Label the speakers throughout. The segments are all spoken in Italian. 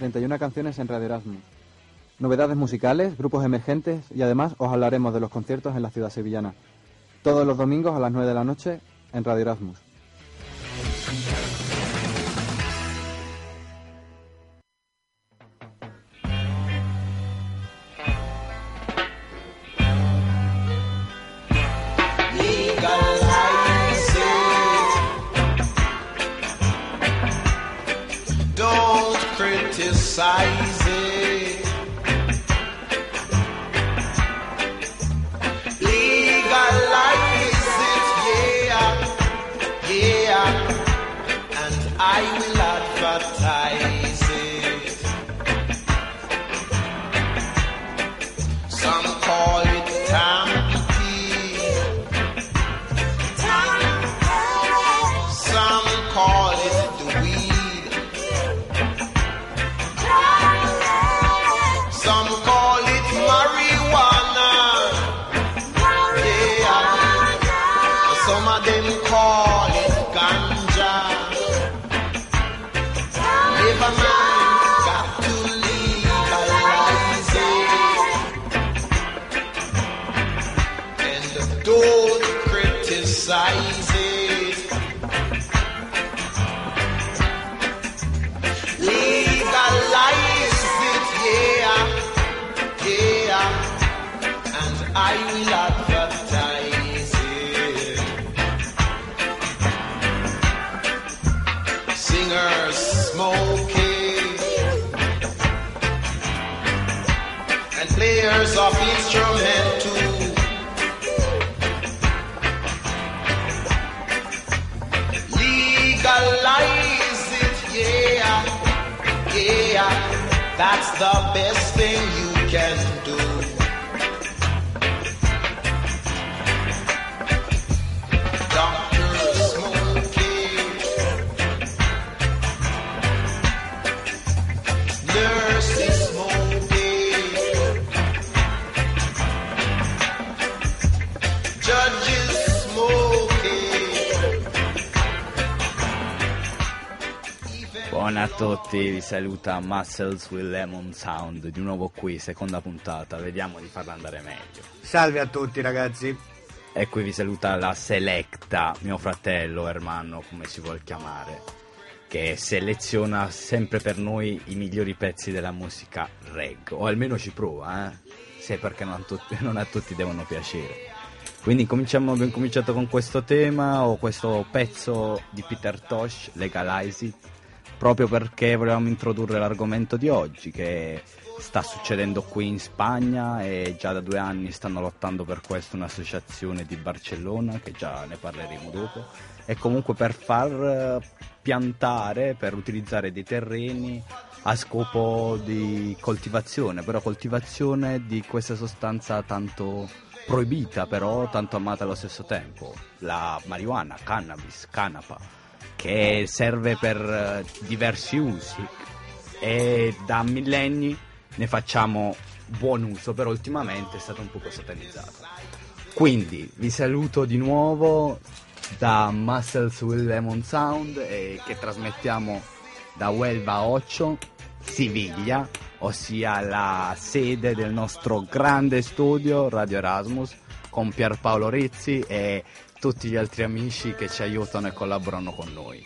Speaker 1: 31 canciones en Radio Erasmus. Novedades musicales, grupos emergentes y además os hablaremos de los conciertos en la ciudad sevillana. Todos los domingos a las 9 de la noche en Radio Erasmus.
Speaker 2: That's the best thing you can do.
Speaker 3: Buona a tutti, vi saluta Muscles with Lemon Sound, di nuovo qui, seconda puntata, vediamo di farla andare meglio.
Speaker 4: Salve a tutti ragazzi.
Speaker 3: E qui vi saluta la Selecta, mio fratello, hermano, come si vuol chiamare, che seleziona sempre per noi i migliori pezzi della musica reg, o almeno ci prova, eh? Se perché non a tutti, non a tutti devono piacere. Quindi cominciamo, abbiamo cominciato con questo tema o questo pezzo di Peter Tosh, Legalize It, proprio perché volevamo introdurre l'argomento di oggi che sta succedendo qui in Spagna e già da due anni stanno lottando per questo un'associazione di Barcellona che già ne parleremo dopo. E comunque per far eh, piantare, per utilizzare dei terreni a scopo di coltivazione, però coltivazione di questa sostanza tanto proibita però tanto amata allo stesso tempo, la marijuana, cannabis, canapa, che serve per eh, diversi usi e da millenni ne facciamo buon uso, però ultimamente è stato un poco satanizzato. Quindi vi saluto di nuovo da Muscles with Lemon Sound eh, che trasmettiamo da Huelva 8, Siviglia, ossia la sede del nostro grande studio Radio Erasmus con Pierpaolo Rizzi e tutti gli altri amici che ci aiutano e collaborano con noi.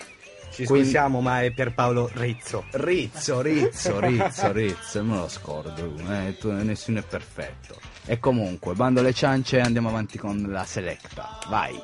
Speaker 4: Ci
Speaker 3: Quindi-
Speaker 4: scusiamo, ma è Pierpaolo Rizzo.
Speaker 3: Rizzo, Rizzo, Rizzo, Rizzo, me lo scordo, eh, tu- nessuno è perfetto. E comunque, bando le ciance e andiamo avanti con la selecta. Vai.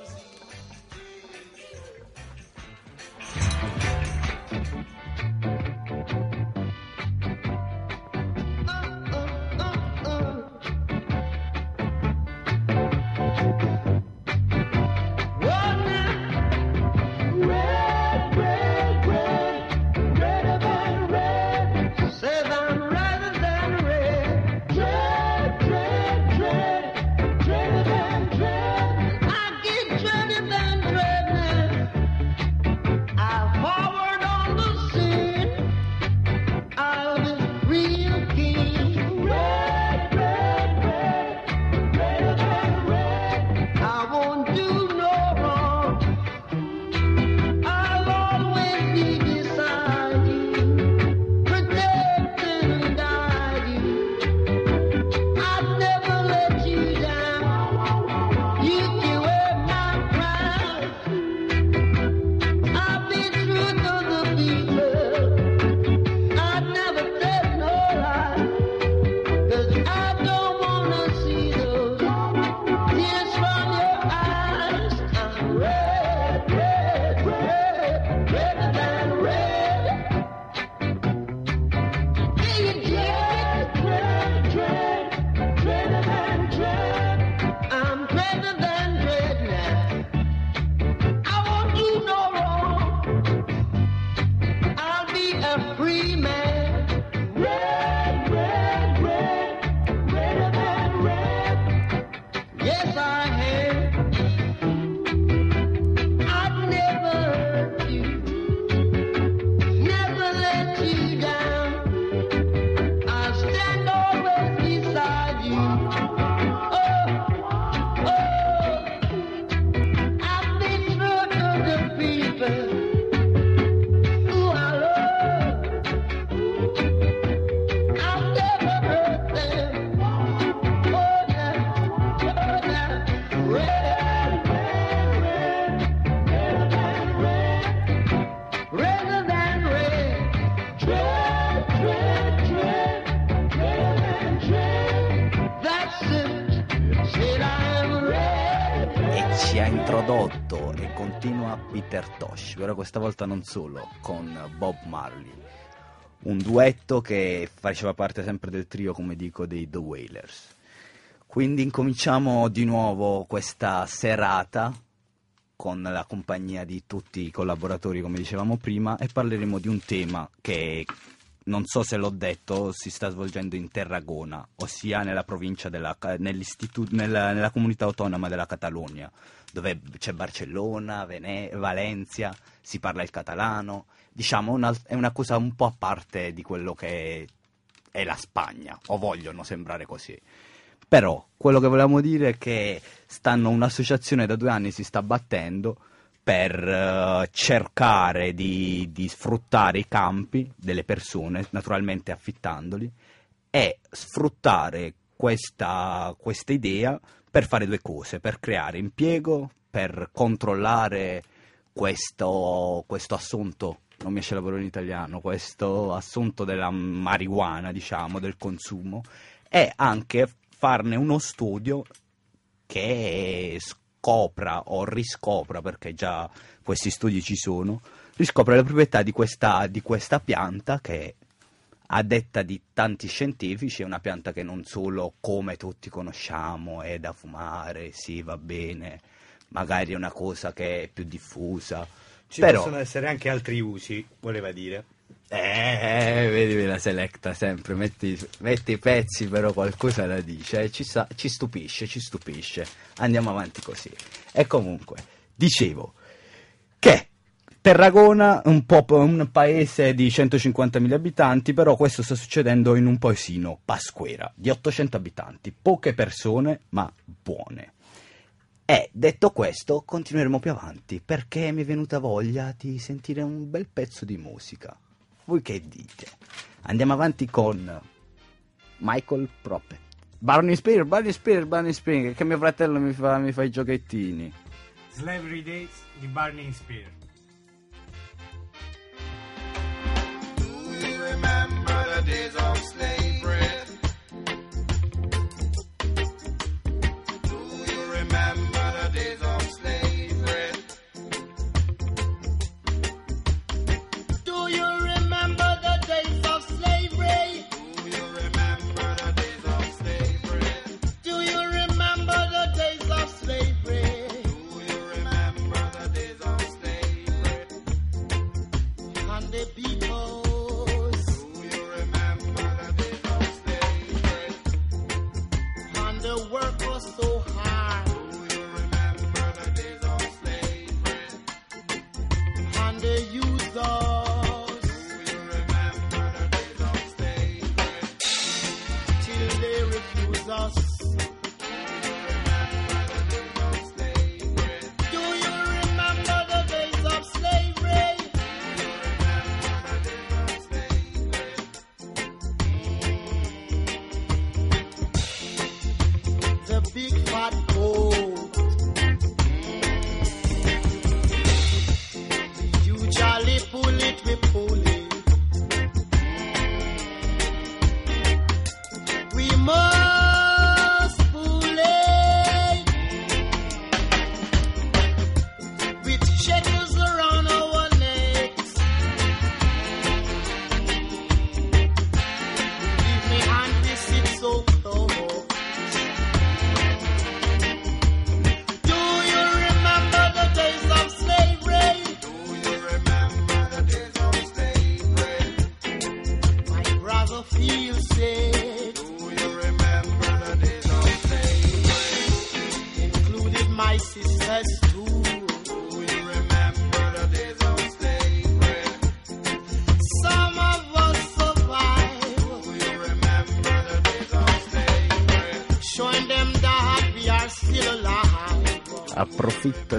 Speaker 3: Peter Tosh, però questa volta non solo, con Bob Marley. Un duetto che faceva parte sempre del trio, come dico, dei The Wailers. Quindi incominciamo di nuovo questa serata con la compagnia di tutti i collaboratori, come dicevamo prima, e parleremo di un tema che non so se l'ho detto, si sta svolgendo in Terragona, ossia nella della, nella comunità autonoma della Catalogna, dove c'è Barcellona, Vene- Valencia, si parla il catalano, diciamo una- è una cosa un po' a parte di quello che è la Spagna, o vogliono sembrare così. Però quello che volevamo dire è che stanno un'associazione da due anni si sta battendo per eh, cercare di, di sfruttare i campi delle persone, naturalmente affittandoli, e sfruttare questa, questa idea per fare due cose, per creare impiego, per controllare questo, questo assunto, non mi esce la parola in italiano, questo assunto della marijuana, diciamo, del consumo, e anche farne uno studio che scopra o riscopra, perché già questi studi ci sono, riscopre le proprietà di questa, di questa pianta che a detta di tanti scientifici è una pianta che non solo come tutti conosciamo è da fumare, sì va bene, magari è una cosa che è più diffusa,
Speaker 4: Ci
Speaker 3: però...
Speaker 4: possono essere anche altri usi, voleva dire.
Speaker 3: Eh, vedi la selecta sempre, metti, metti i pezzi, però qualcosa la dice, eh, ci, sa- ci stupisce, ci stupisce. Andiamo avanti così. E comunque, dicevo che Terragona è un, un paese di 150.000 abitanti, però questo sta succedendo in un paesino, Pasquera, di 800 abitanti, poche persone, ma buone. E detto questo, continueremo più avanti perché mi è venuta voglia di sentire un bel pezzo di musica. Voi che dite? Andiamo avanti con Michael Propet. Barney Spears, Barney Spears, Barney Spears, che mio fratello mi fa, mi fa i giochettini.
Speaker 4: Slavery Days di Barney Spear.
Speaker 2: Days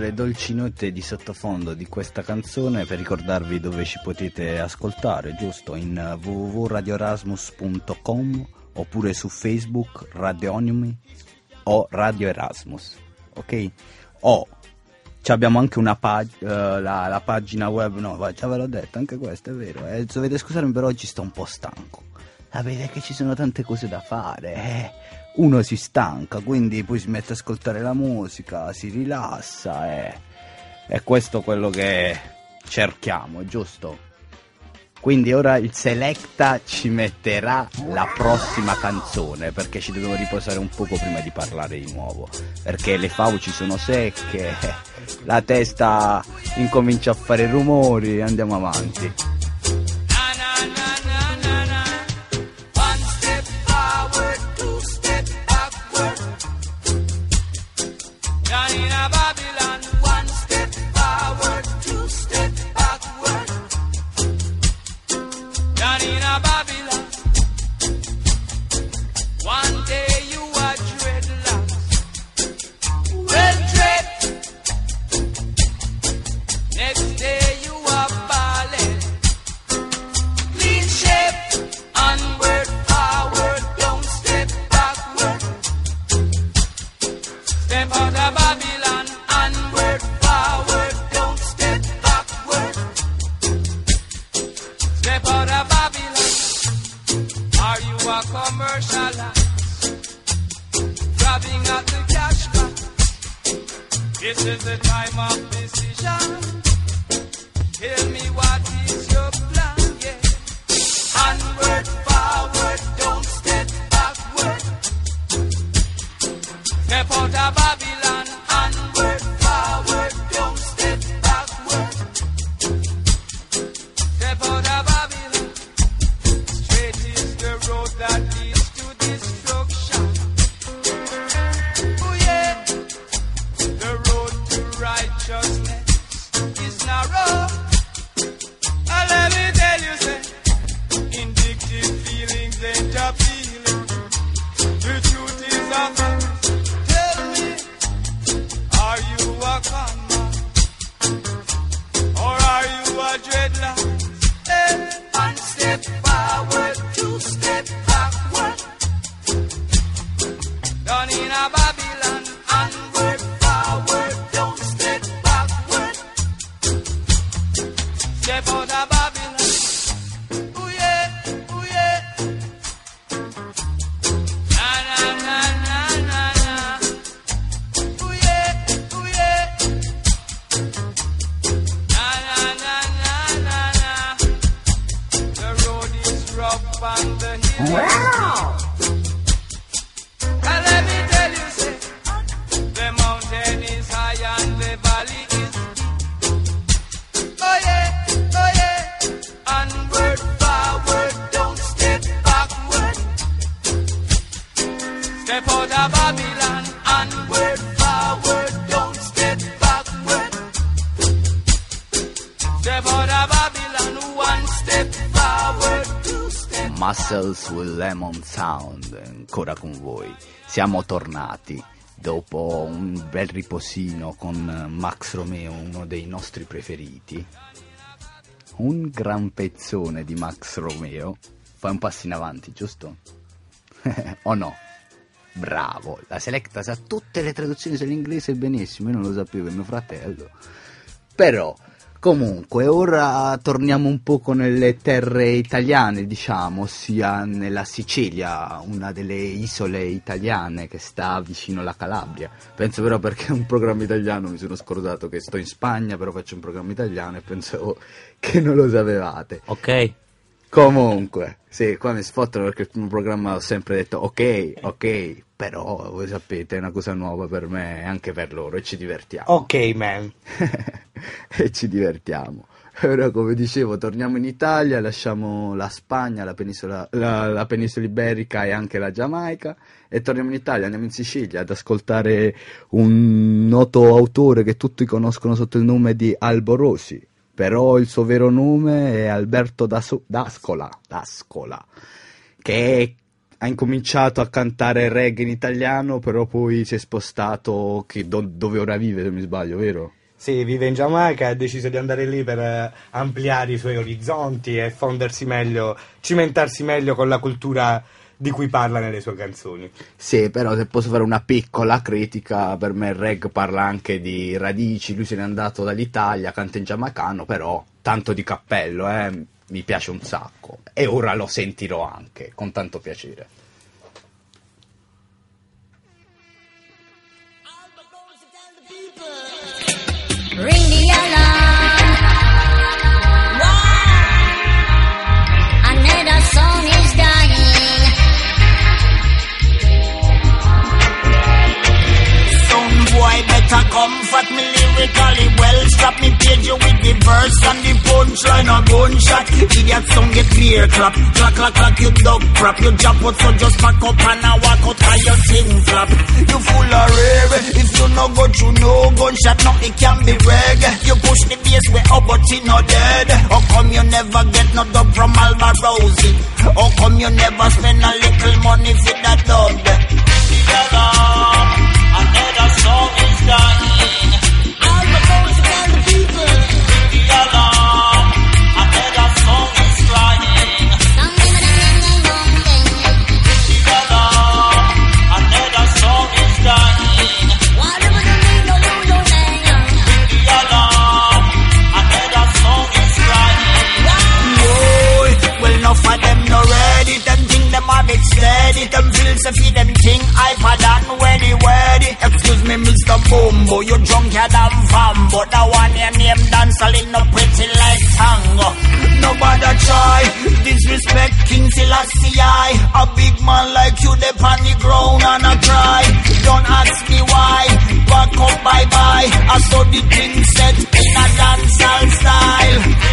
Speaker 3: le dolci note di sottofondo di questa canzone per ricordarvi dove ci potete ascoltare, giusto? In www.radiorasmus.com oppure su Facebook Radionimi o Radio Erasmus, ok? O abbiamo anche una pag- eh, la, la pagina web, no, già ve l'ho detto, anche questo è vero. Eh, dovete scusarmi, però oggi sto un po' stanco. Sapete che ci sono tante cose da fare, eh. Uno si stanca, quindi poi si mette a ascoltare la musica, si rilassa. E questo è quello che cerchiamo, giusto? Quindi ora il Selecta ci metterà la prossima canzone perché ci dobbiamo riposare un poco prima di parlare di nuovo. Perché le fauci sono secche, la testa incomincia a fare rumori andiamo avanti.
Speaker 5: Wow.
Speaker 3: Muscles with Lemon Sound, ancora con voi. Siamo tornati dopo un bel riposino con Max Romeo, uno dei nostri preferiti. Un gran pezzone di Max Romeo. Fai un passo in avanti, giusto? o no? Bravo, la Selecta sa tutte le traduzioni dell'inglese benissimo, io non lo sapevo, è mio fratello. Però, comunque, ora torniamo un poco nelle terre italiane, diciamo, ossia nella Sicilia, una delle isole italiane che sta vicino alla Calabria. Penso però perché è un programma italiano, mi sono scordato che sto in Spagna, però faccio un programma italiano e pensavo che non lo sapevate.
Speaker 6: Ok.
Speaker 3: Comunque, sì, qua mi sfottano perché il primo programma ho sempre detto ok, ok, però voi sapete è una cosa nuova per me e anche per loro e ci divertiamo.
Speaker 4: Ok, man.
Speaker 3: e ci divertiamo. Ora, come dicevo, torniamo in Italia, lasciamo la Spagna, la penisola, la, la penisola iberica e anche la Giamaica e torniamo in Italia, andiamo in Sicilia ad ascoltare un noto autore che tutti conoscono sotto il nome di Alborosi, però il suo vero nome è Alberto Daso- D'Ascola, D'Ascola, che ha incominciato a cantare reggae in italiano, però poi si è spostato do- dove ora vive, se mi sbaglio, vero?
Speaker 4: Sì, vive in Giamaica ha deciso di andare lì per eh, ampliare i suoi orizzonti e fondersi meglio, cimentarsi meglio con la cultura di cui parla nelle sue canzoni.
Speaker 3: Sì, però se posso fare una piccola critica, per me il reggae parla anche di radici, lui se n'è andato dall'Italia, canta in giamaicano, però tanto di cappello, eh, mi piace un sacco. E ora lo sentirò anche, con tanto piacere.
Speaker 7: Comfort me lyrically well. Strap me page you with the verse and the punchline a gunshot. Idiot song get clear clap. Clack clack clack you dog crap. You jump out so just pack up and a walk out while your thing flap. You full of rare. If you no go through no gunshot, no it can be reg. You push the bass way up but it no dead. How come you never get no dub from Alba Rosie? How come you never spend a little money for that dub? Another song is dying. It steady. Them philosophy them think iPad and ready, ready. Excuse me, Mr. Bumbo, you drunk drunker than Fambo. The one your name dancing no pretty like tango. Nobody try disrespect King Selassie. A big man like you, they the ground and I cry. Don't ask me why. Back up, bye bye. I saw the thing set in a dancehall style.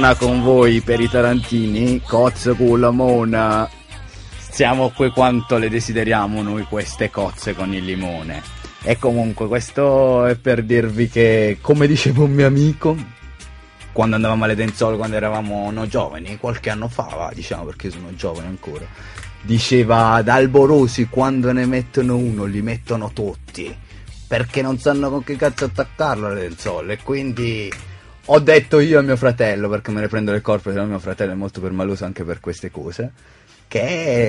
Speaker 3: Torna con voi per i Tarantini, cozze con la mona. Siamo qui quanto le desideriamo noi queste cozze con il limone. E comunque questo è per dirvi che, come diceva un mio amico, quando andavamo alle Denzole, quando eravamo no, giovani, qualche anno fa, diciamo perché sono giovane ancora, diceva ad Alborosi quando ne mettono uno li mettono tutti, perché non sanno con che cazzo attaccarlo alle Denzole, e quindi ho detto io a mio fratello, perché me ne prendo le corpo, se no mio fratello è molto permaloso anche per queste cose, che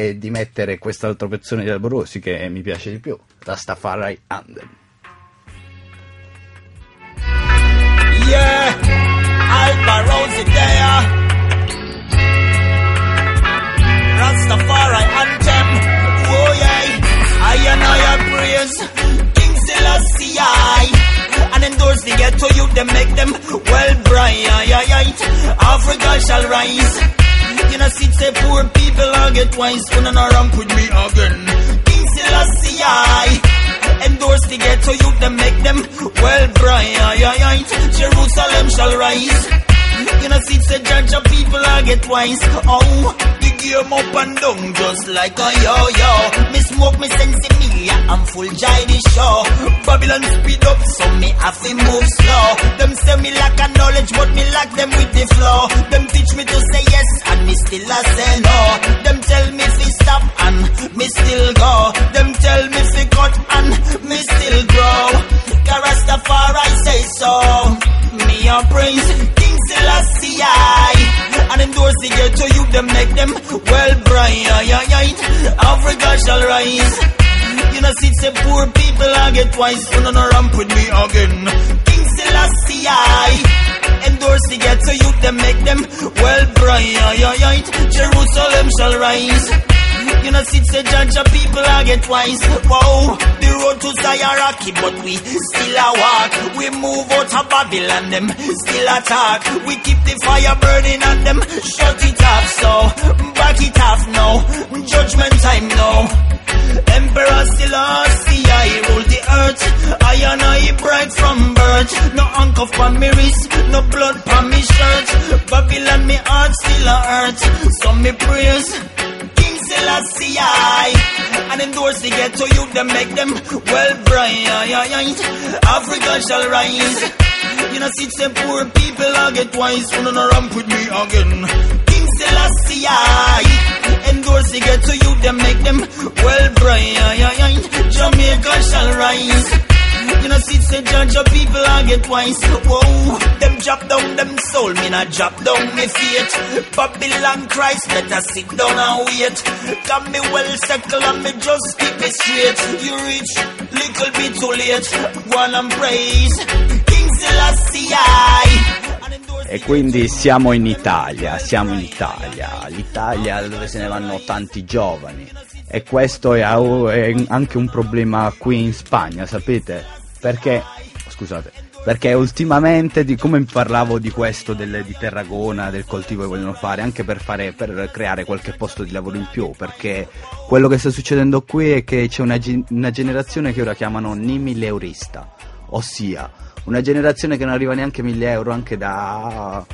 Speaker 3: è di mettere quest'altro pezzone di Alborosi che mi piace di più, Rastafari Anthem.
Speaker 7: Yeah, Alba Rosie there. Them make them well bright. Africa shall rise. You know, see, say poor people, I'll get wise. When I ramp with me again. King Selassie. Endorse the ghetto youth, them make them well bright. Jerusalem shall rise. You know, see, say judge of people I get wise. Oh, game up and down just like a yo-yo. Me smoke me sense me, I'm full jai the show. Babylon speed up, so me have to move slow. Them say me lack a knowledge, but me lack them with the flow. Them teach me to say yes, and me still a say no. Them tell me fi stop, and me still go. Them tell me fi cut, and me still grow. Rastafari say so. Me a praise Selassie And endorse the ghetto youth them make them well bright. Africa shall rise. You know see say poor people I get twice. You know no ramp with me again. King Selassie Endorse the ghetto youth them make them well bright. Jerusalem shall rise you know, see, say judge of people I get twice. Whoa, the road to rocky, but we still a walk. We move out of Babylon, them still attack. We keep the fire burning and them shut it off. So back it off now. Judgment time now. Emperor still see I rule the earth. I and I bright from birth. No anchor for me wrist, no blood for me shirt. Babylon, me heart still a hurt. So me prayers. Selassie And endorse the ghetto youth them make them well bright. Africa shall rise. You know see say poor people I get wise. Know no ramp with me again? King Selassie Endorse the ghetto youth them make them well bright. Jamaica shall rise say judge of people I get twice. Whoa, them drop down them soul, me not drop down me fate. Babylon Christ, us sit down and wait. Got me well settled and me just keep it straight. You reach, little bit too late. One and praise, King Selassie
Speaker 3: E quindi siamo in Italia, siamo in Italia, l'Italia dove se ne vanno tanti giovani. E questo è anche un problema qui in Spagna, sapete? Perché, scusate, perché ultimamente, di, come parlavo di questo, del, di Terragona, del coltivo che vogliono fare, anche per, fare, per creare qualche posto di lavoro in più, perché quello che sta succedendo qui è che c'è una, una generazione che ora chiamano nimileurista, ossia una generazione che non arriva neanche a 1000 euro anche da,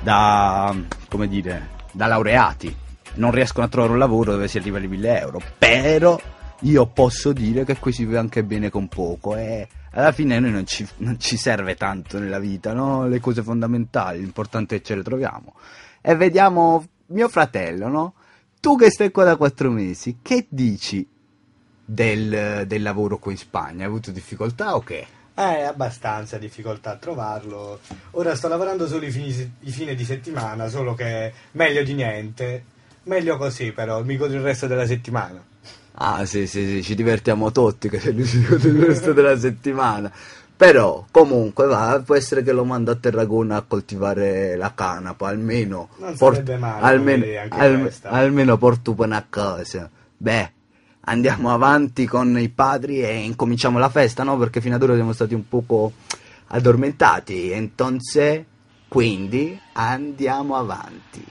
Speaker 3: da come dire, da laureati. Non riescono a trovare un lavoro dove si arriva ai 1000 euro. Però io posso dire che qui si vive anche bene con poco e alla fine noi non ci, non ci serve tanto nella vita, no? Le cose fondamentali, l'importante è che ce le troviamo. E vediamo mio fratello, no? Tu che stai qua da quattro mesi, che dici del, del lavoro qui in Spagna? Hai avuto difficoltà o che?
Speaker 4: Eh, abbastanza difficoltà a trovarlo. Ora sto lavorando solo i fini, i fine di settimana, solo che meglio di niente. Meglio così però, mi godo il resto della settimana.
Speaker 3: Ah sì sì sì, ci divertiamo tutti che è l'unico resto della settimana. Però comunque va, può essere che lo mando a Terragona a coltivare la canapa, almeno
Speaker 4: Non
Speaker 3: por-
Speaker 4: sarebbe male,
Speaker 3: almeno, al- almeno porto una cosa. Beh, andiamo avanti con i padri e incominciamo la festa, no? Perché fino ad ora siamo stati un poco addormentati. Entonces, quindi andiamo avanti.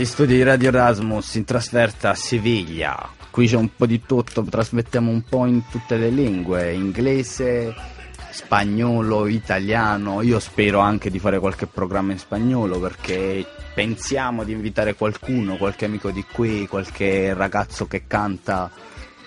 Speaker 3: Dagli studi di Radio Erasmus in trasferta a Siviglia. Qui c'è un po' di tutto, trasmettiamo un po' in tutte le lingue, inglese, spagnolo, italiano. Io spero anche di fare qualche programma in spagnolo perché pensiamo di invitare qualcuno, qualche amico di qui, qualche ragazzo che canta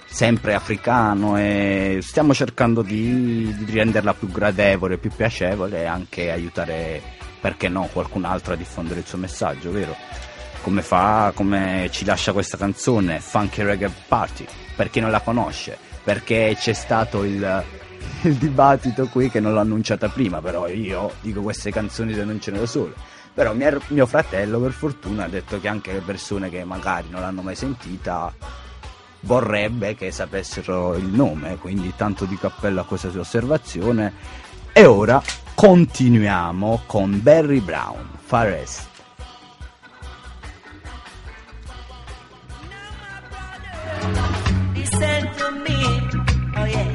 Speaker 3: sempre africano e stiamo cercando di, di renderla più gradevole, più piacevole e anche aiutare, perché no, qualcun altro a diffondere il suo messaggio, vero? Come fa, come ci lascia questa canzone, Funky Reggae Party, per chi non la conosce, perché c'è stato il, il dibattito qui che non l'ho annunciata prima, però io dico queste canzoni se non ce ne da sole. Però mio, mio fratello per fortuna ha detto che anche le persone che magari non l'hanno mai sentita vorrebbe che sapessero il nome, quindi tanto di cappello a questa sua osservazione. E ora continuiamo con Barry Brown, Forest.
Speaker 8: Listen to me, oh yeah.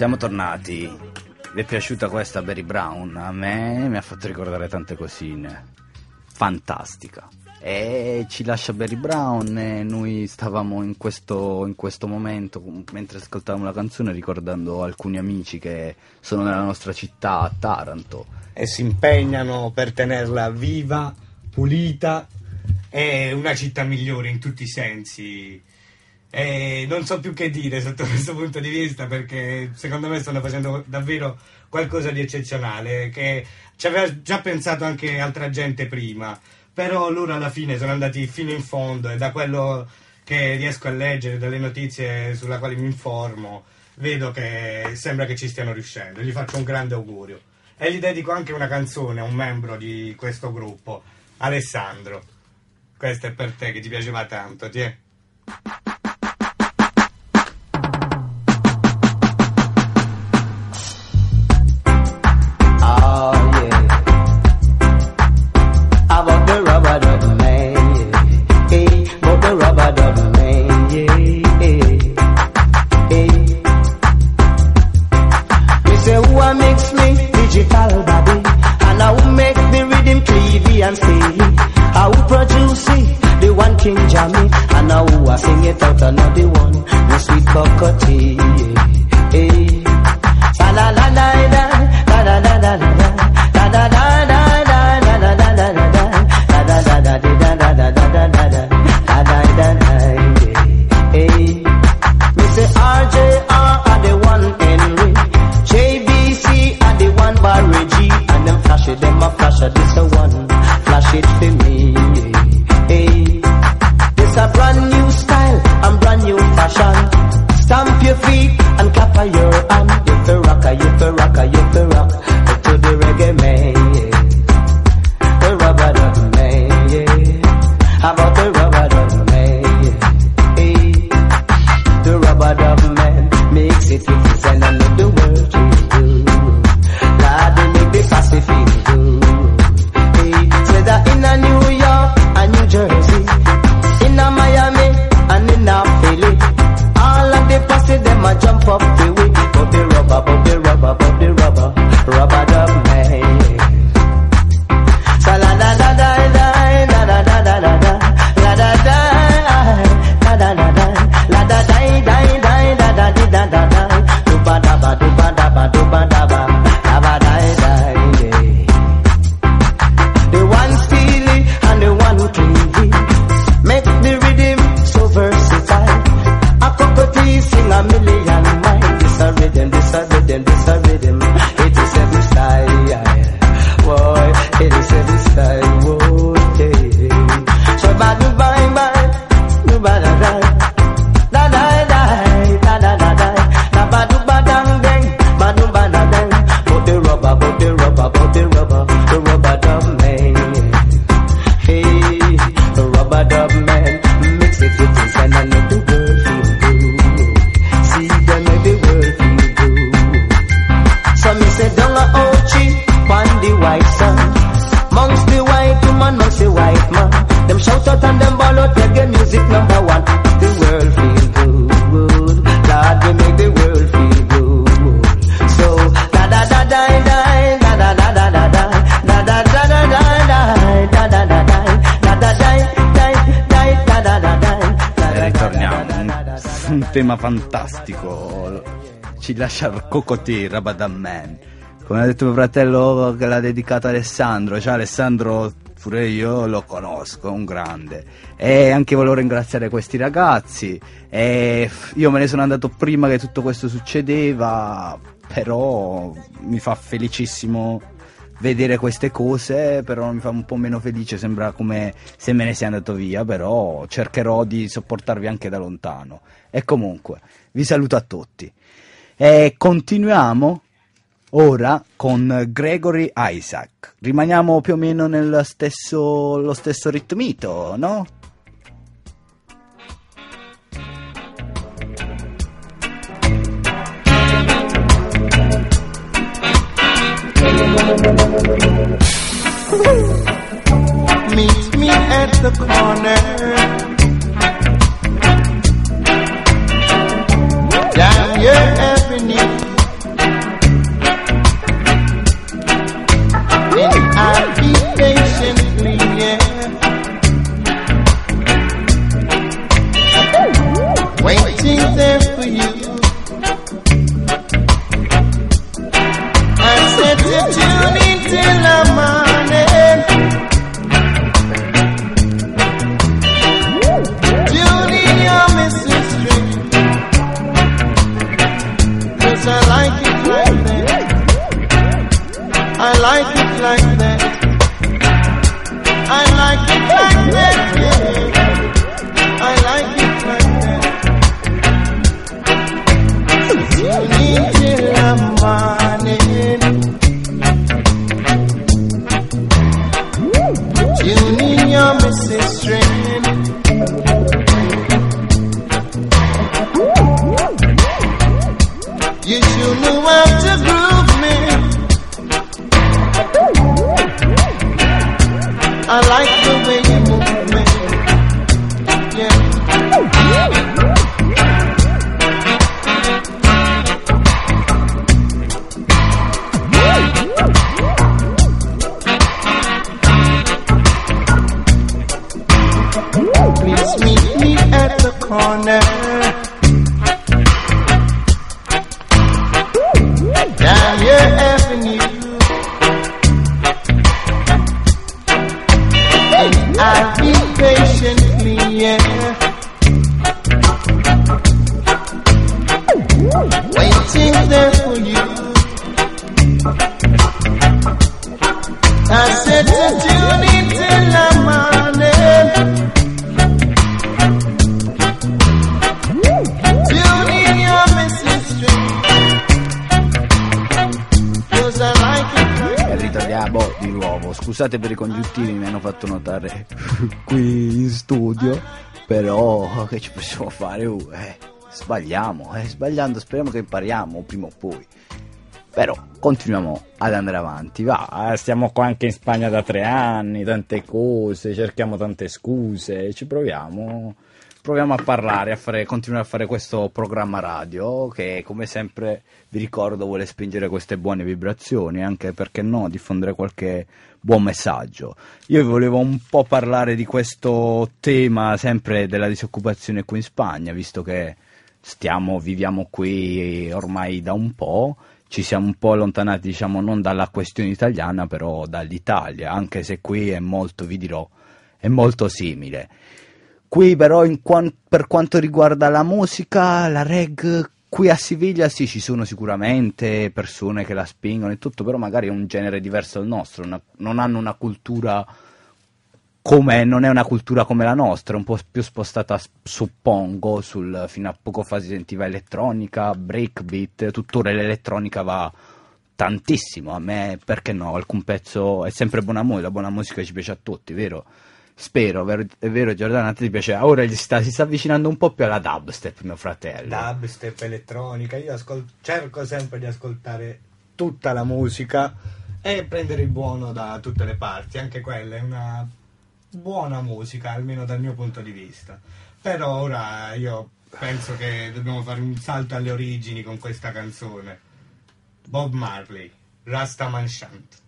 Speaker 3: Siamo tornati. Vi è piaciuta questa Barry Brown? A me mi ha fatto ricordare tante cosine. Fantastica. E ci lascia Barry Brown e noi stavamo in questo, in questo momento, mentre ascoltavamo la canzone, ricordando alcuni amici che sono nella nostra città, a Taranto.
Speaker 4: e si impegnano per tenerla viva, pulita e una città migliore in tutti i sensi. E non so più che dire sotto questo punto di vista perché secondo me stanno facendo davvero qualcosa di eccezionale che ci aveva già pensato anche altra gente prima, però loro alla fine sono andati fino in fondo e da quello che riesco a leggere, dalle notizie sulla quale mi informo, vedo che sembra che ci stiano riuscendo. Gli faccio un grande augurio. E gli dedico anche una canzone a un membro di questo gruppo, Alessandro. Questa è per te che ti piaceva tanto, ti è?
Speaker 9: it out, I'm not the one.
Speaker 3: No sweet cocoa tea. tema fantastico ci lascia Cocotì Rabadan Man come ha detto mio fratello che l'ha dedicato Alessandro ciao Alessandro pure io lo conosco, un grande. E anche volevo ringraziare questi ragazzi. E io me ne sono andato prima che tutto questo succedeva, però mi fa felicissimo vedere queste cose, però mi fa un po' meno felice, sembra come se me ne sia andato via, però cercherò di sopportarvi anche da lontano. E comunque, vi saluto a tutti. E continuiamo ora con Gregory Isaac. Rimaniamo più o meno nello stesso, stesso ritmito, no?
Speaker 10: Meet me at the corner. Down your avenue. waiting there for you. Till the morning. Tune in your missing string. Cause I like it like that. I like it like that. I like it like that, yeah.
Speaker 3: Notare qui in studio. Però che ci possiamo fare? Uh, eh, sbagliamo, eh, sbagliando speriamo che impariamo prima o poi. Però continuiamo ad andare avanti, va, eh, stiamo qua anche in Spagna da tre anni, tante cose, cerchiamo tante scuse, ci proviamo, proviamo a parlare, a fare, continuare a fare questo programma radio che come sempre vi ricordo vuole spingere queste buone vibrazioni, anche perché no, diffondere qualche buon messaggio. Io volevo un po' parlare di questo tema sempre della disoccupazione qui in Spagna, visto che stiamo, viviamo qui ormai da un po', ci siamo un po' allontanati, diciamo, non dalla questione italiana, però dall'Italia, anche se qui è molto, vi dirò, è molto simile. Qui però in quan- per quanto riguarda la musica, la reg, qui a Siviglia sì ci sono sicuramente persone che la spingono e tutto, però magari è un genere diverso dal nostro, una- non hanno una cultura come non è una cultura come la nostra, un po' più spostata, suppongo, sul, fino a poco fa si sentiva elettronica, breakbeat, tuttora l'elettronica va tantissimo, a me perché no, alcun pezzo è sempre buona musica, la buona musica ci piace a tutti, vero? Spero, vero- è vero Giordano, a te ti piace, ora sta- si sta avvicinando un po' più alla dubstep mio fratello.
Speaker 2: dubstep elettronica, io ascol- cerco sempre di ascoltare tutta la musica e prendere il buono da tutte le parti, anche quella è una buona musica, almeno dal mio punto di vista. Però ora io penso che dobbiamo fare un salto alle origini con questa canzone. Bob Marley, Rastaman Shant.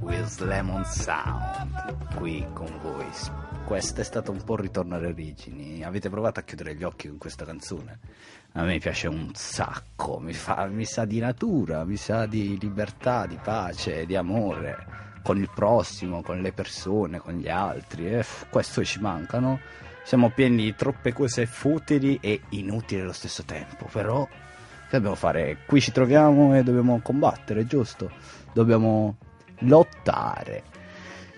Speaker 11: With
Speaker 3: Lemon Sound. Qui con voi. Questo è stato un po' il ritorno alle origini. Avete provato a chiudere gli occhi con questa canzone? A me piace un sacco, mi, fa- mi sa di natura, mi sa di libertà, di pace, di amore con il prossimo, con le persone, con gli altri. E f- questo ci manca, no? Siamo pieni di troppe cose futili e inutili allo stesso tempo, però che dobbiamo fare? Qui ci troviamo e dobbiamo combattere, giusto? Dobbiamo lottare.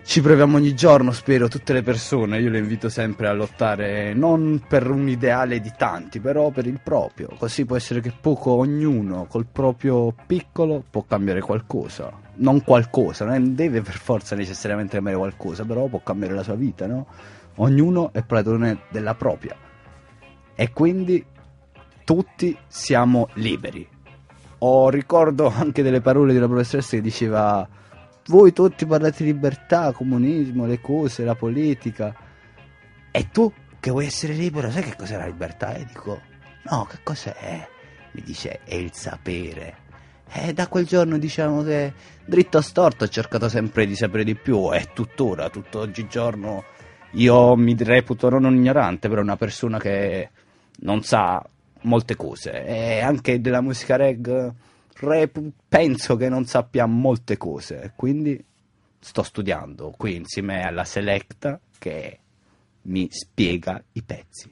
Speaker 3: Ci proviamo ogni giorno, spero, tutte le persone. Io le invito sempre a lottare non per un ideale di tanti, però per il proprio. Così può essere che poco ognuno col proprio piccolo può cambiare qualcosa. Non qualcosa, non deve per forza necessariamente cambiare qualcosa, però può cambiare la sua vita, no? Ognuno è padrone della propria. E quindi tutti siamo liberi. Ho ricordo anche delle parole della professoressa che diceva voi tutti parlate di libertà, comunismo, le cose, la politica. E tu che vuoi essere libero, sai che cos'è la libertà? E dico, no, che cos'è? Mi dice, è il sapere. E da quel giorno diciamo che dritto o storto ho cercato sempre di sapere di più e tuttora, tutto oggigiorno io mi reputo non un ignorante, però una persona che non sa molte cose e anche della musica reg rep- penso che non sappia molte cose, quindi sto studiando qui insieme alla Selecta che mi spiega i pezzi.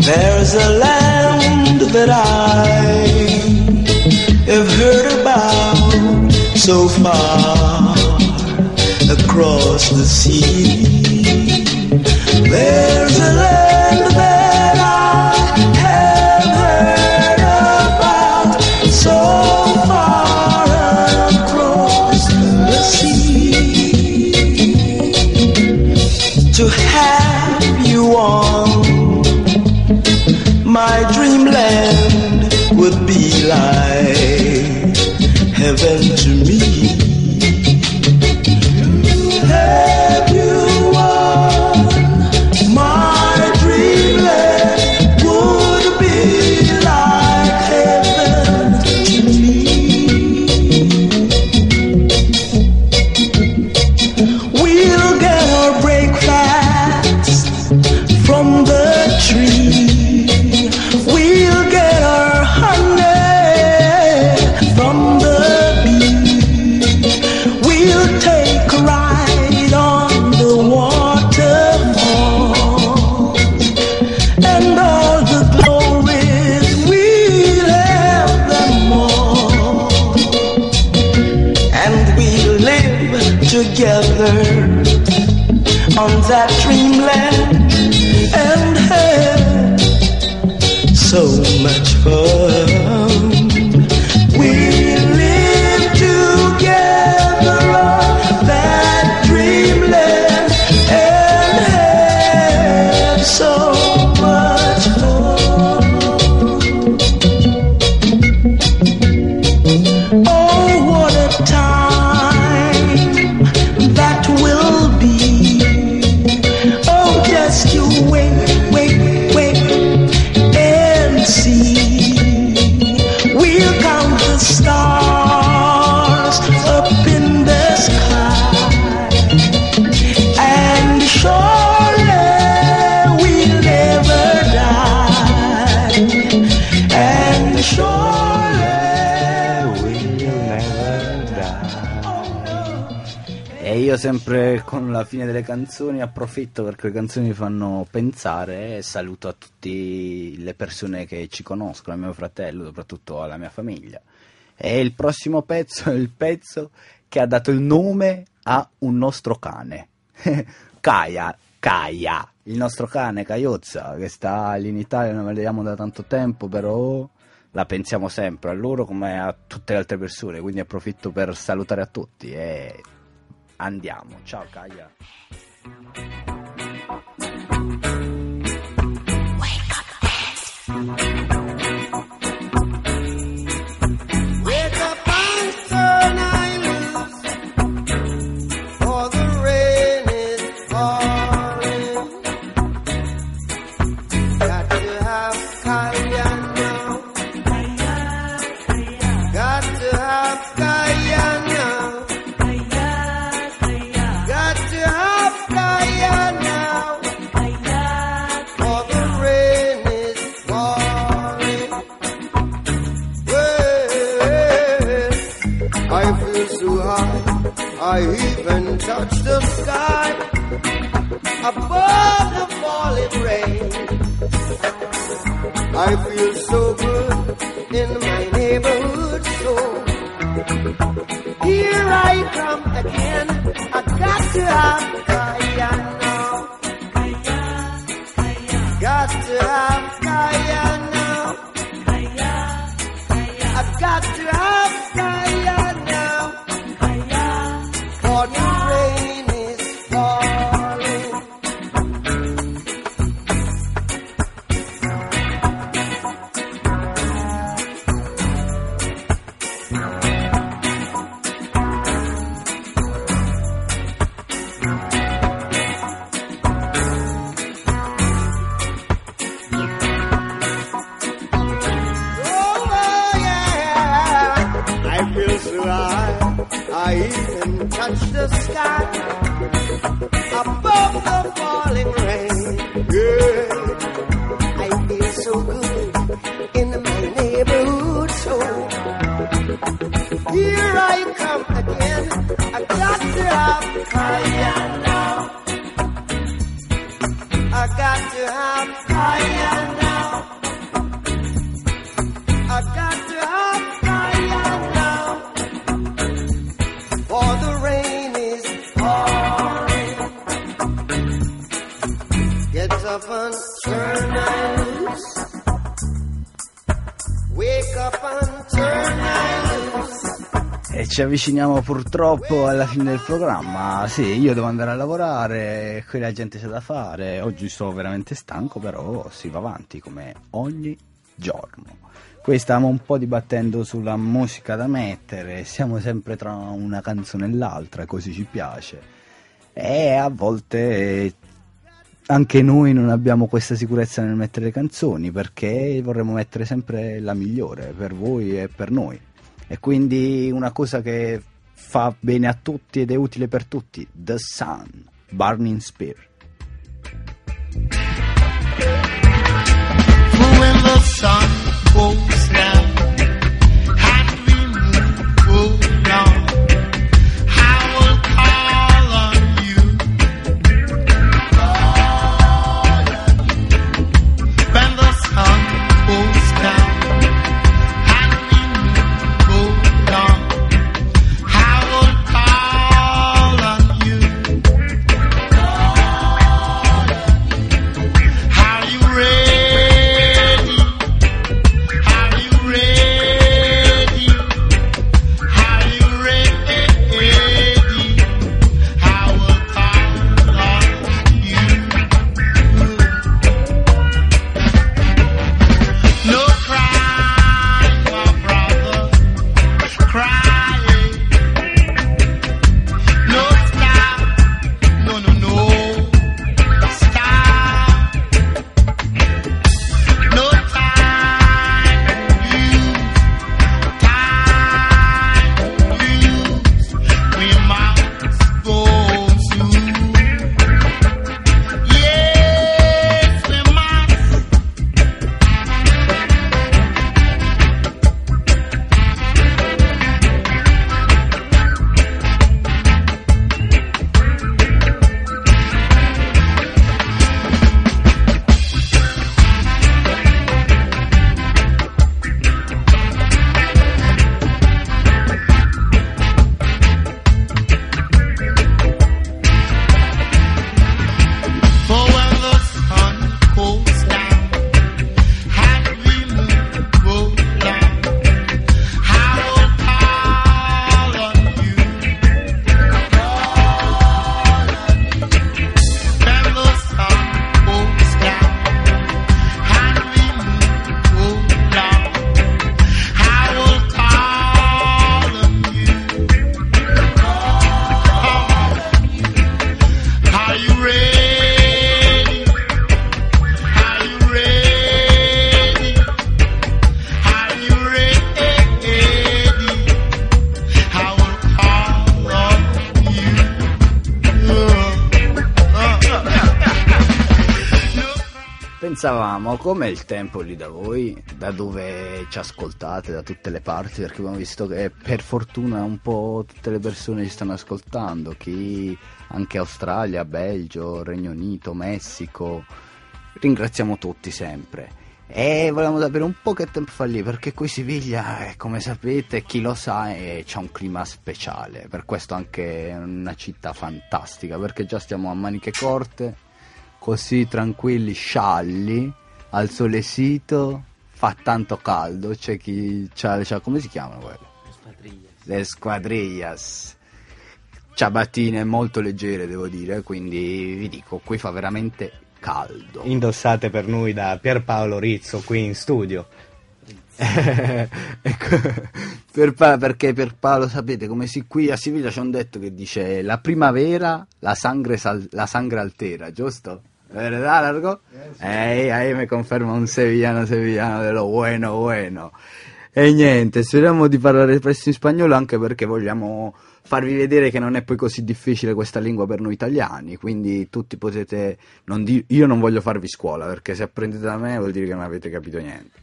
Speaker 5: There's a land that I so far across the sea.
Speaker 3: Io sempre con la fine delle canzoni approfitto perché le canzoni mi fanno pensare e saluto a tutte le persone che ci conoscono, a mio fratello, soprattutto alla mia famiglia. E il prossimo pezzo è il pezzo che ha dato il nome a un nostro cane. Kaya, Kaya, il nostro cane Caiozza, che sta lì in Italia, non vediamo da tanto tempo, però la pensiamo sempre a loro come a tutte le altre persone, quindi approfitto per salutare a tutti e andiamo. Ciao Kaya.
Speaker 2: I even touch the sky above the falling rain. I feel so good in my neighborhood, so here I come again. I got to have
Speaker 3: ci avviciniamo purtroppo alla fine del programma. Sì, io devo andare a lavorare, qui la gente c'è da fare. Oggi sono veramente stanco, però si va avanti come ogni giorno. Qui stiamo un po' dibattendo sulla musica da mettere, siamo sempre tra una canzone e l'altra, così ci piace. E a volte anche noi non abbiamo questa sicurezza nel mettere le canzoni perché vorremmo mettere sempre la migliore per voi e per noi. E quindi una cosa che fa bene a tutti ed è utile per tutti, The Sun, Burning Spear.
Speaker 10: when the sun goes down
Speaker 3: scherzavamo, com'è il tempo lì da voi? Da dove ci ascoltate, da tutte le parti? Perché abbiamo visto che per fortuna un po' tutte le persone ci stanno ascoltando, chi anche Australia, Belgio, Regno Unito, Messico. Ringraziamo tutti sempre. E volevamo sapere un po' che tempo fa lì, perché qui Siviglia, eh, come sapete, chi lo sa, eh, c'è un clima speciale. Per questo anche è una città fantastica, perché già stiamo a maniche corte, così tranquilli, scialli, al solesito, fa tanto caldo, c'è chi... C'ha, c'ha- come si chiamano quelle? Le squadrillas. Ciabattine molto leggere, devo dire, quindi vi dico, qui fa veramente caldo.
Speaker 4: Indossate per noi da Pierpaolo Rizzo qui in studio.
Speaker 3: Ecco, per Pa- perché per Paolo sapete come si qui a Siviglia c'è un detto che dice la primavera la sangue, sal- la sangue altera, giusto? ¿Verdad, Largo? Ehi, ahí mi conferma un sevillano sevillano de lo bueno bueno. E niente, speriamo di parlare presto in spagnolo anche perché vogliamo farvi vedere che non è poi così difficile questa lingua per noi italiani, quindi tutti potete... non di- io non voglio farvi scuola perché se apprendete da me vuol dire che non avete capito niente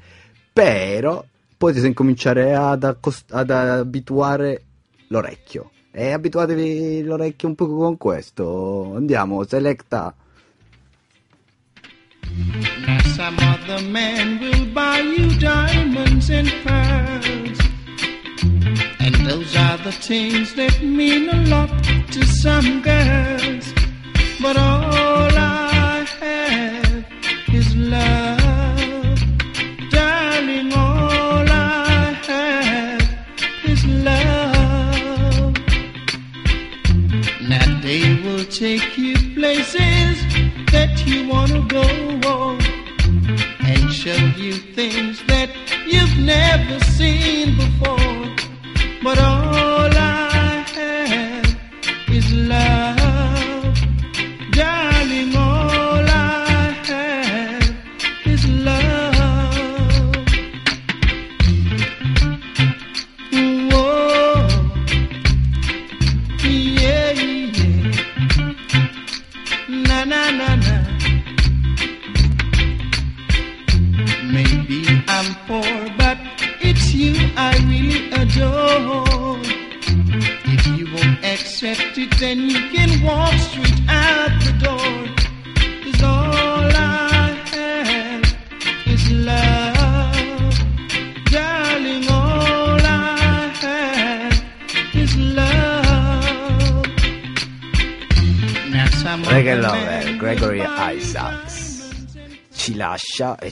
Speaker 3: però potete incominciare ad, accost- ad abituare l'orecchio e abituatevi l'orecchio un po' con questo andiamo selecta
Speaker 10: some other man will buy you diamonds and pearls. And those are the things that mean a lot to some girls. But all I have is love. Darling, all I have is love. Now they will take you places that you wanna go and show things that you've never seen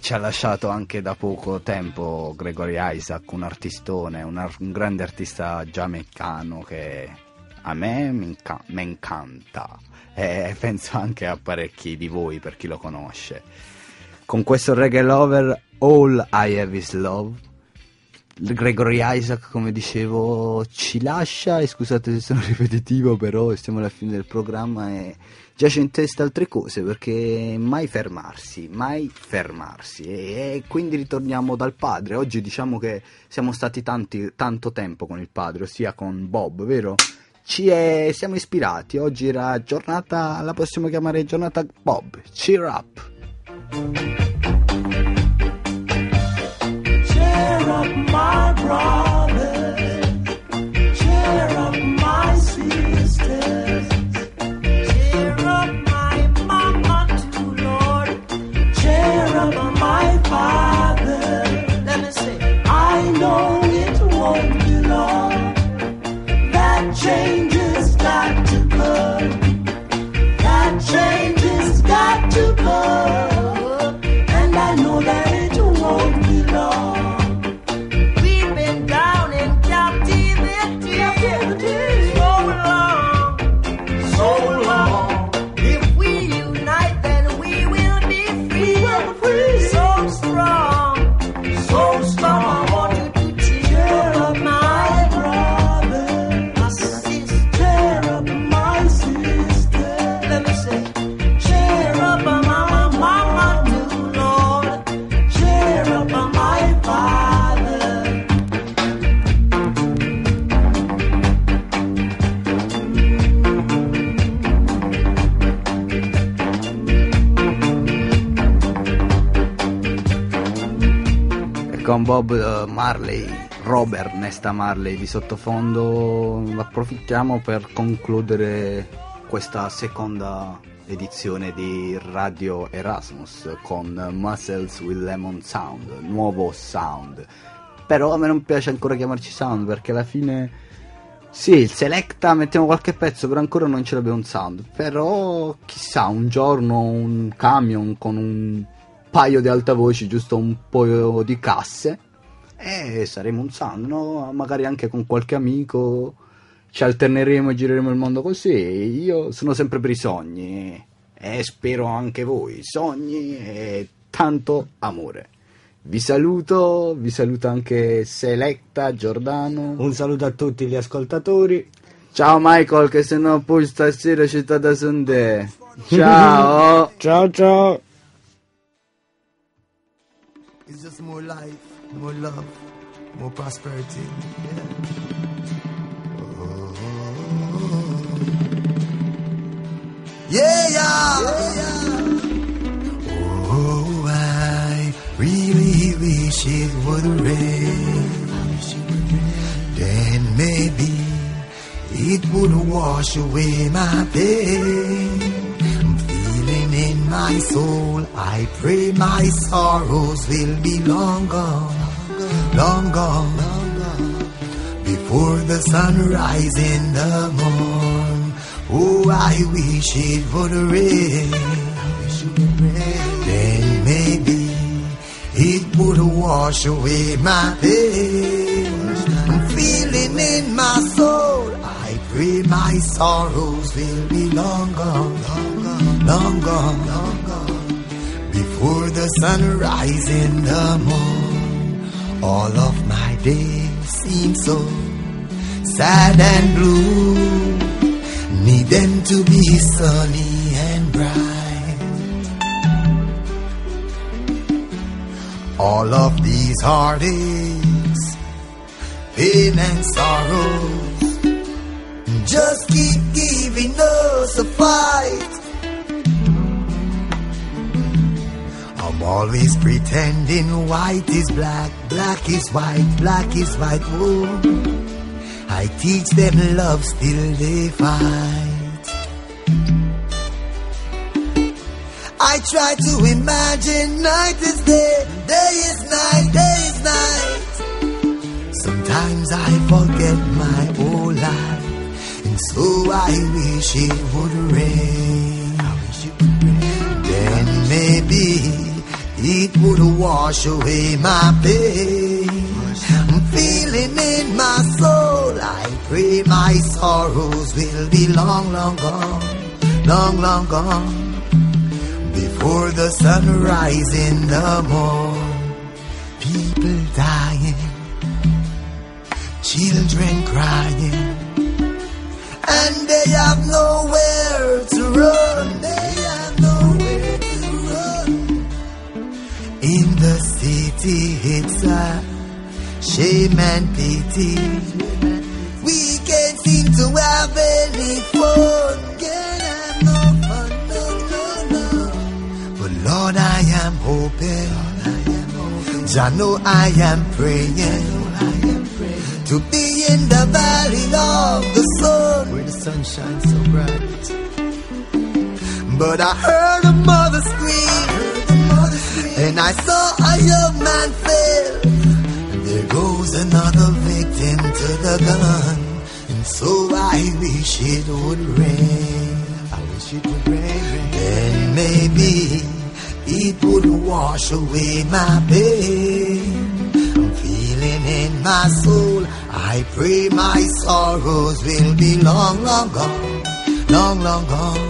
Speaker 3: ci ha lasciato anche da poco tempo Gregory Isaac, un artistone, un, ar- un grande artista giamaicano che a me mi inca- incanta e penso anche a parecchi di voi per chi lo conosce. Con questo reggae lover All I Have Is Love Gregory Isaac, come dicevo, ci lascia e scusate se sono ripetitivo, però siamo alla fine del programma e già c'è in testa altre cose perché mai fermarsi, mai fermarsi e, e quindi ritorniamo dal padre. Oggi diciamo che siamo stati tanti, tanto tempo con il padre, ossia con Bob, vero? Ci è- siamo ispirati, oggi era giornata, la possiamo chiamare giornata Bob, cheer up.
Speaker 8: Cheer up, my brother. My
Speaker 3: Robert Nesta Marley di sottofondo, approfittiamo per concludere questa seconda edizione di Radio Erasmus con Muscles with Lemon Sound, nuovo sound. Però a me non piace ancora chiamarci sound perché alla fine sì, il Selecta mettiamo qualche pezzo, però ancora non ce l'abbiamo un sound. Però chissà, un giorno un camion con un paio di altavoci, giusto un po' di casse e saremo un sound, no? Magari anche con qualche amico ci alterneremo e gireremo il mondo così. Io sono sempre per i sogni e spero anche voi, sogni e tanto amore. Vi saluto, vi saluta anche Selecta, Giordano.
Speaker 4: Un saluto a tutti gli ascoltatori.
Speaker 3: Ciao Michael, che se no poi stasera c'è stata sonde. Ciao.
Speaker 4: Ciao ciao.
Speaker 12: More love, more prosperity. Yeah, yeah. yeah. Oh, I really wish it would rain. Then maybe it would wash away my pain. I'm feeling in my soul. I pray my sorrows will be long gone, long gone, long gone. Before the sunrise in the morn. Oh, I wish it would rain. Then maybe it would wash away my pain. I'm feeling in my soul. I pray my sorrows will be long gone, long gone, long gone, long gone. Before the sunrise in the morn, all of my days seem so sad and blue. Need them to be sunny and bright. All of these heartaches, pain and sorrows, just keep giving us a fight. Always pretending white is black, black is white, black is white. Oh. I teach them love, still they fight. I try to imagine night is day, day is night, day is night. Sometimes I forget my whole life, and so I wish it would rain. I wish it would rain. Then maybe it would wash away my pain. I'm feeling in my soul. I pray my sorrows will be long, long gone, long, long gone. Before the sunrise in the morn, people dying, children crying, and they have nowhere to run. City, it's a shame and pity. We can't seem to have any fun. Can't have no fun, no, no, no. But Lord, I am hoping. I know I am praying. To be in the valley of the sun. Where the sun shines so bright. But I heard a mother scream. And I saw a young man fail. And There goes another victim to the gun. And so I wish it would rain. I wish it would rain. Then maybe it would wash away my pain. I'm feeling in my soul. I pray my sorrows will be long, long gone. Long, long gone.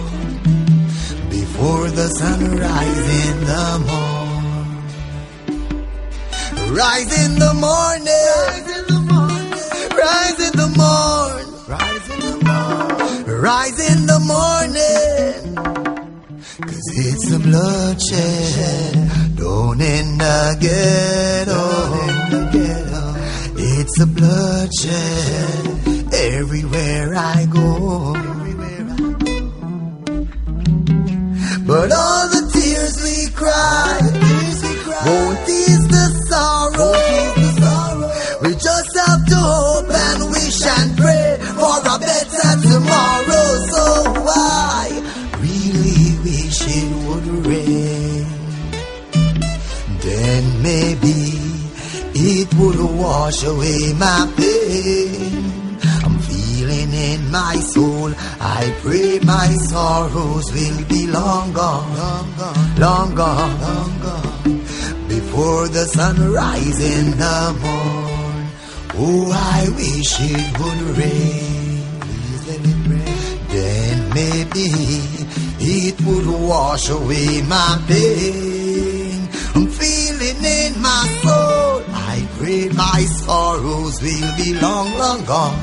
Speaker 12: Before the sunrise in the morn. Rise in the morning. Rise in the morning. Rise in the morn. Rise in the morning. Rise in the morning. Cause it's a bloodshed down in the ghetto. It's a bloodshed everywhere I go. But all the tears we cry won't ease station would rain, then maybe it would wash away my pain. I'm feeling in my soul, I pray my sorrows will be long gone, long gone, long gone, long gone before the sunrise in the morn. Oh, I wish it would rain. Then maybe it would wash away my pain. I'm feeling in my soul. I pray my sorrows will be long, long gone,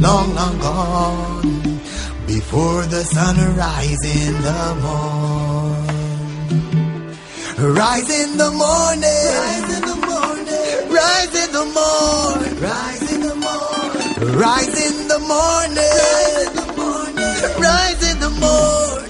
Speaker 12: long, long gone. Before the sun rise in the in the morning. Rise in the morning. Rise in the morning. Rise in the morning. Rise in the morning. Rise in the morning. Rise in the morning.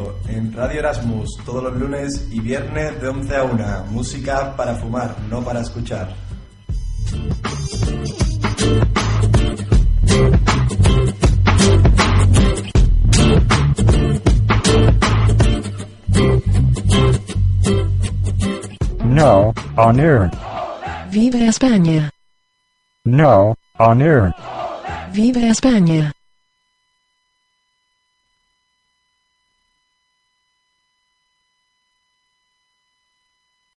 Speaker 13: en Radio Erasmus todos los lunes y viernes de 11 a 1. Música para fumar, no para escuchar.
Speaker 14: No, on air.
Speaker 15: Viva España.
Speaker 14: No, on air.
Speaker 15: Viva España.